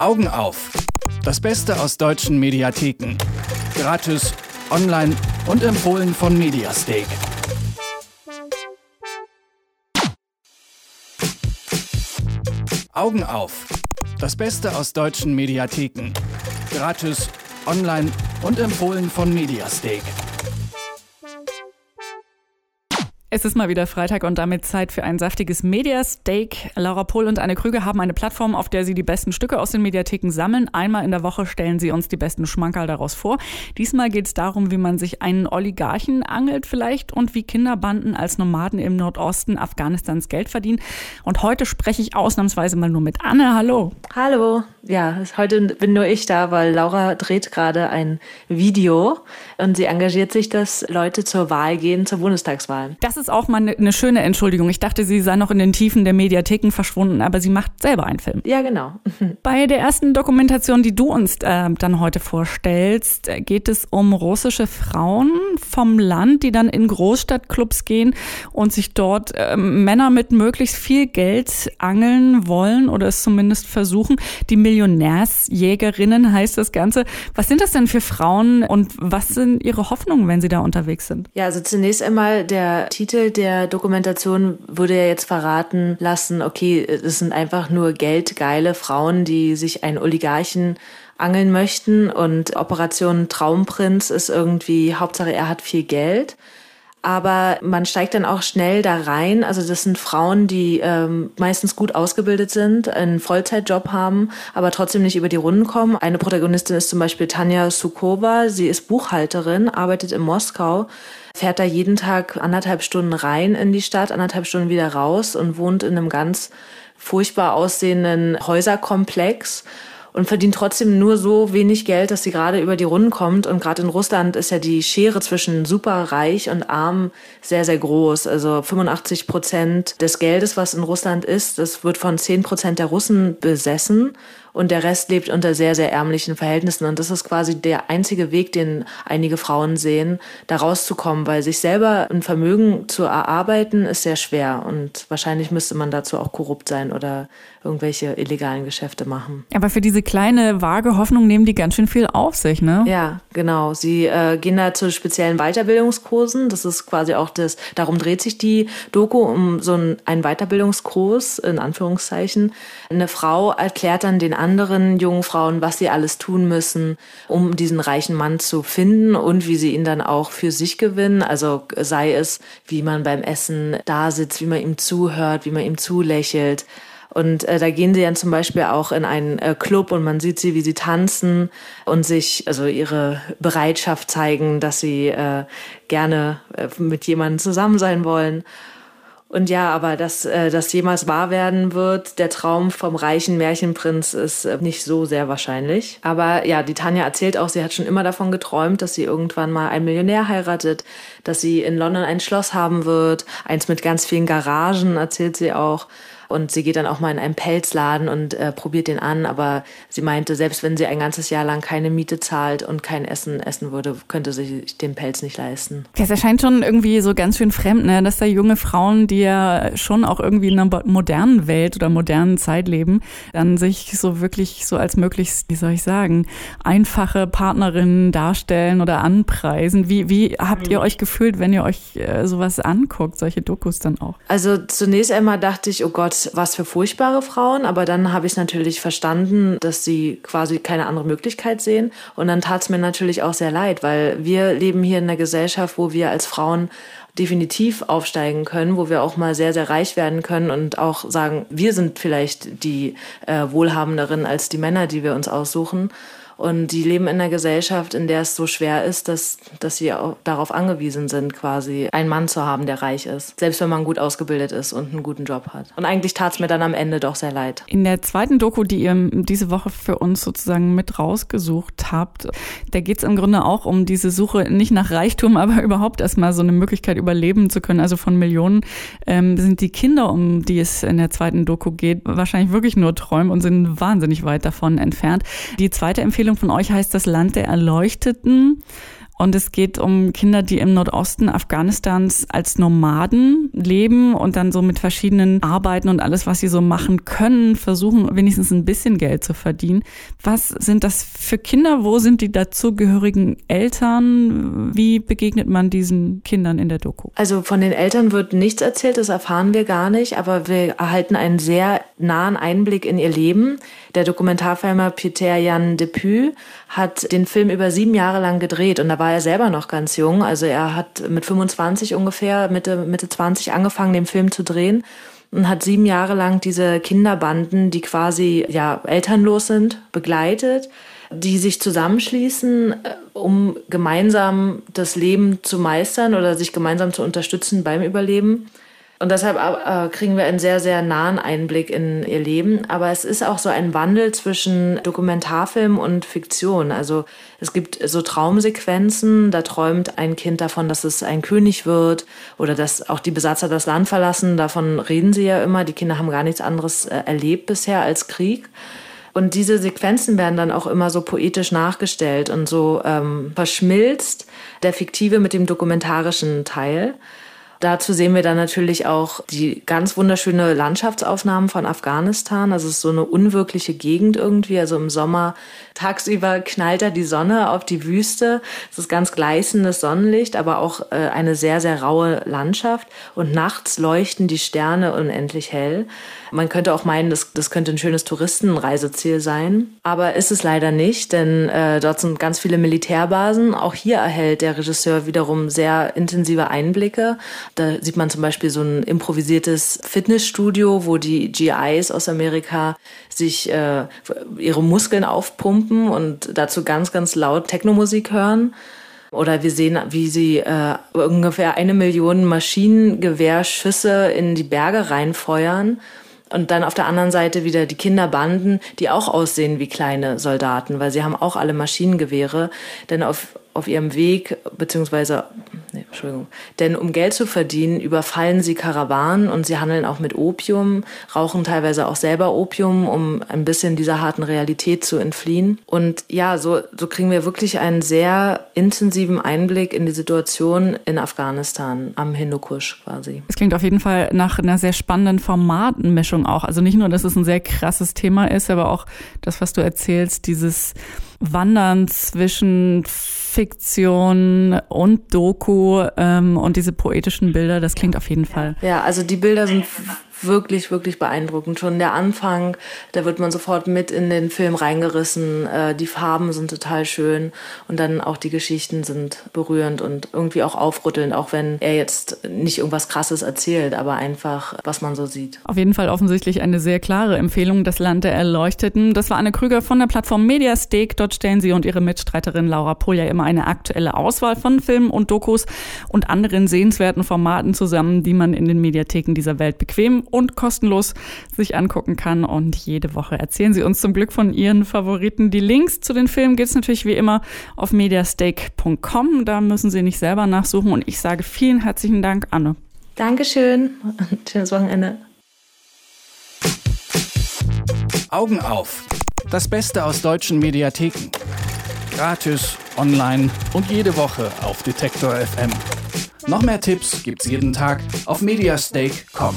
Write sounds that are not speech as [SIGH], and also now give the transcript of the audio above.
Augen auf. Das Beste aus deutschen Mediatheken. Gratis, online und empfohlen von Mediastake. Augen auf. Das Beste aus deutschen Mediatheken. Gratis, online und empfohlen von Mediastake. Es ist mal wieder Freitag und damit Zeit für ein saftiges Mediasteak. Laura Pohl und Anne Krüger haben eine Plattform, auf der sie die besten Stücke aus den Mediatheken sammeln. Einmal in der Woche stellen sie uns die besten Schmankerl daraus vor. Diesmal geht es darum, wie man sich einen Oligarchen angelt vielleicht und wie Kinderbanden als Nomaden im Nordosten Afghanistans Geld verdienen. Und heute spreche ich ausnahmsweise mal nur mit Anne. Hallo. Hallo. Ja, heute bin nur ich da, weil Laura dreht gerade ein Video und sie engagiert sich, dass Leute zur Wahl gehen, zur Bundestagswahl. Das ist auch mal eine ne schöne Entschuldigung. Ich dachte, sie sei noch in den Tiefen der Mediatheken verschwunden, aber sie macht selber einen Film. Ja, genau. [LAUGHS] Bei der ersten Dokumentation, die du uns äh, dann heute vorstellst, äh, geht es um russische Frauen vom Land, die dann in Großstadtclubs gehen und sich dort äh, Männer mit möglichst viel Geld angeln wollen oder es zumindest versuchen. Die Millionärsjägerinnen heißt das Ganze. Was sind das denn für Frauen und was sind ihre Hoffnungen, wenn sie da unterwegs sind? Ja, also zunächst einmal der Titel Titel der Dokumentation würde ja jetzt verraten lassen, okay, es sind einfach nur geldgeile Frauen, die sich einen Oligarchen angeln möchten und Operation Traumprinz ist irgendwie, Hauptsache er hat viel Geld. Aber man steigt dann auch schnell da rein. Also das sind Frauen, die ähm, meistens gut ausgebildet sind, einen Vollzeitjob haben, aber trotzdem nicht über die Runden kommen. Eine Protagonistin ist zum Beispiel Tanja Sukova. Sie ist Buchhalterin, arbeitet in Moskau, fährt da jeden Tag anderthalb Stunden rein in die Stadt, anderthalb Stunden wieder raus und wohnt in einem ganz furchtbar aussehenden Häuserkomplex und verdient trotzdem nur so wenig Geld, dass sie gerade über die Runden kommt. Und gerade in Russland ist ja die Schere zwischen superreich und arm sehr, sehr groß. Also 85 Prozent des Geldes, was in Russland ist, das wird von 10 Prozent der Russen besessen und der Rest lebt unter sehr, sehr ärmlichen Verhältnissen. Und das ist quasi der einzige Weg, den einige Frauen sehen, da rauszukommen, weil sich selber ein Vermögen zu erarbeiten, ist sehr schwer. Und wahrscheinlich müsste man dazu auch korrupt sein oder irgendwelche illegalen Geschäfte machen. Aber für diese kleine, vage Hoffnung nehmen die ganz schön viel auf sich, ne? Ja, genau. Sie äh, gehen da zu speziellen Weiterbildungskursen. Das ist quasi auch das, darum dreht sich die Doku um so einen, Weiterbildungskurs, in Anführungszeichen. Eine Frau erklärt dann den anderen jungen Frauen, was sie alles tun müssen, um diesen reichen Mann zu finden und wie sie ihn dann auch für sich gewinnen. Also sei es, wie man beim Essen da sitzt, wie man ihm zuhört, wie man ihm zulächelt. Und äh, da gehen sie dann zum Beispiel auch in einen äh, Club und man sieht sie, wie sie tanzen und sich, also ihre Bereitschaft zeigen, dass sie äh, gerne äh, mit jemandem zusammen sein wollen. Und ja, aber dass äh, das jemals wahr werden wird, der Traum vom reichen Märchenprinz ist äh, nicht so sehr wahrscheinlich. Aber ja, die Tanja erzählt auch, sie hat schon immer davon geträumt, dass sie irgendwann mal einen Millionär heiratet, dass sie in London ein Schloss haben wird, eins mit ganz vielen Garagen, erzählt sie auch. Und sie geht dann auch mal in einen Pelzladen und äh, probiert den an. Aber sie meinte, selbst wenn sie ein ganzes Jahr lang keine Miete zahlt und kein Essen essen würde, könnte sie den Pelz nicht leisten. Das erscheint schon irgendwie so ganz schön fremd, ne? dass da junge Frauen, die ja schon auch irgendwie in einer modernen Welt oder modernen Zeit leben, dann sich so wirklich so als möglichst, wie soll ich sagen, einfache Partnerinnen darstellen oder anpreisen. Wie, wie habt ihr euch gefühlt, wenn ihr euch äh, sowas anguckt, solche Dokus dann auch? Also zunächst einmal dachte ich, oh Gott, was für furchtbare Frauen, aber dann habe ich natürlich verstanden, dass sie quasi keine andere Möglichkeit sehen. Und dann tat es mir natürlich auch sehr leid, weil wir leben hier in einer Gesellschaft, wo wir als Frauen definitiv aufsteigen können, wo wir auch mal sehr, sehr reich werden können und auch sagen, wir sind vielleicht die äh, Wohlhabenderen als die Männer, die wir uns aussuchen. Und die leben in einer Gesellschaft, in der es so schwer ist, dass, dass sie auch darauf angewiesen sind, quasi einen Mann zu haben, der reich ist. Selbst wenn man gut ausgebildet ist und einen guten Job hat. Und eigentlich tat es mir dann am Ende doch sehr leid. In der zweiten Doku, die ihr diese Woche für uns sozusagen mit rausgesucht habt, da geht es im Grunde auch um diese Suche nicht nach Reichtum, [LAUGHS] aber überhaupt erstmal so eine Möglichkeit überleben zu können. Also von Millionen ähm, sind die Kinder, um die es in der zweiten Doku geht, wahrscheinlich wirklich nur Träume und sind wahnsinnig weit davon entfernt. Die zweite Empfehlung Empfehlung von euch heißt Das Land der Erleuchteten. Und es geht um Kinder, die im Nordosten Afghanistans als Nomaden leben und dann so mit verschiedenen Arbeiten und alles, was sie so machen können, versuchen wenigstens ein bisschen Geld zu verdienen. Was sind das für Kinder? Wo sind die dazugehörigen Eltern? Wie begegnet man diesen Kindern in der Doku? Also von den Eltern wird nichts erzählt, das erfahren wir gar nicht, aber wir erhalten einen sehr nahen Einblick in ihr Leben. Der Dokumentarfilmer Peter Jan Depuy hat den Film über sieben Jahre lang gedreht und da war er selber noch ganz jung. Also er hat mit 25 ungefähr, Mitte, Mitte 20 angefangen, den Film zu drehen und hat sieben Jahre lang diese Kinderbanden, die quasi ja elternlos sind, begleitet, die sich zusammenschließen, äh, um gemeinsam das Leben zu meistern oder sich gemeinsam zu unterstützen beim Überleben. Und deshalb äh, kriegen wir einen sehr, sehr nahen Einblick in ihr Leben. Aber es ist auch so ein Wandel zwischen Dokumentarfilm und Fiktion. Also es gibt so Traumsequenzen, da träumt ein Kind davon, dass es ein König wird oder dass auch die Besatzer das Land verlassen. Davon reden sie ja immer. Die Kinder haben gar nichts anderes äh, erlebt bisher als Krieg. Und diese Sequenzen werden dann auch immer so poetisch nachgestellt und so ähm, verschmilzt der fiktive mit dem dokumentarischen Teil. Dazu sehen wir dann natürlich auch die ganz wunderschöne Landschaftsaufnahmen von Afghanistan. Also es ist so eine unwirkliche Gegend irgendwie. Also im Sommer tagsüber knallt da die Sonne auf die Wüste. Es ist ganz gleißendes Sonnenlicht, aber auch äh, eine sehr, sehr raue Landschaft. Und nachts leuchten die Sterne unendlich hell. Man könnte auch meinen, das, das könnte ein schönes Touristenreiseziel sein. Aber ist es leider nicht, denn äh, dort sind ganz viele Militärbasen. Auch hier erhält der Regisseur wiederum sehr intensive Einblicke. Da sieht man zum Beispiel so ein improvisiertes Fitnessstudio, wo die GIs aus Amerika sich äh, ihre Muskeln aufpumpen und dazu ganz, ganz laut Technomusik hören. Oder wir sehen, wie sie äh, ungefähr eine Million Maschinengewehrschüsse in die Berge reinfeuern und dann auf der anderen Seite wieder die Kinderbanden, die auch aussehen wie kleine Soldaten, weil sie haben auch alle Maschinengewehre. Denn auf, auf ihrem Weg, beziehungsweise Entschuldigung. Denn um Geld zu verdienen, überfallen sie Karawanen und sie handeln auch mit Opium, rauchen teilweise auch selber Opium, um ein bisschen dieser harten Realität zu entfliehen. Und ja, so, so kriegen wir wirklich einen sehr intensiven Einblick in die Situation in Afghanistan am Hindukusch quasi. Es klingt auf jeden Fall nach einer sehr spannenden Formatenmischung auch. Also nicht nur, dass es ein sehr krasses Thema ist, aber auch das, was du erzählst, dieses Wandern zwischen Fiktion und Doku ähm, und diese poetischen Bilder, das klingt auf jeden Fall. Ja, also die Bilder sind wirklich, wirklich beeindruckend. Schon der Anfang, da wird man sofort mit in den Film reingerissen. Äh, die Farben sind total schön und dann auch die Geschichten sind berührend und irgendwie auch aufrüttelnd, auch wenn er jetzt nicht irgendwas Krasses erzählt, aber einfach, was man so sieht. Auf jeden Fall offensichtlich eine sehr klare Empfehlung, das Land der Erleuchteten. Das war Anne Krüger von der Plattform Mediastake. Dort stellen sie und ihre Mitstreiterin Laura Polja immer eine aktuelle Auswahl von Filmen und Dokus und anderen sehenswerten Formaten zusammen, die man in den Mediatheken dieser Welt bequem und kostenlos sich angucken kann. Und jede Woche erzählen Sie uns zum Glück von Ihren Favoriten. Die Links zu den Filmen gibt es natürlich wie immer auf mediastake.com. Da müssen Sie nicht selber nachsuchen. Und ich sage vielen herzlichen Dank, Anne. Dankeschön und schönes Wochenende. Augen auf. Das Beste aus deutschen Mediatheken. Gratis, online und jede Woche auf Detektor FM. Noch mehr Tipps gibt's jeden Tag auf mediastake.com.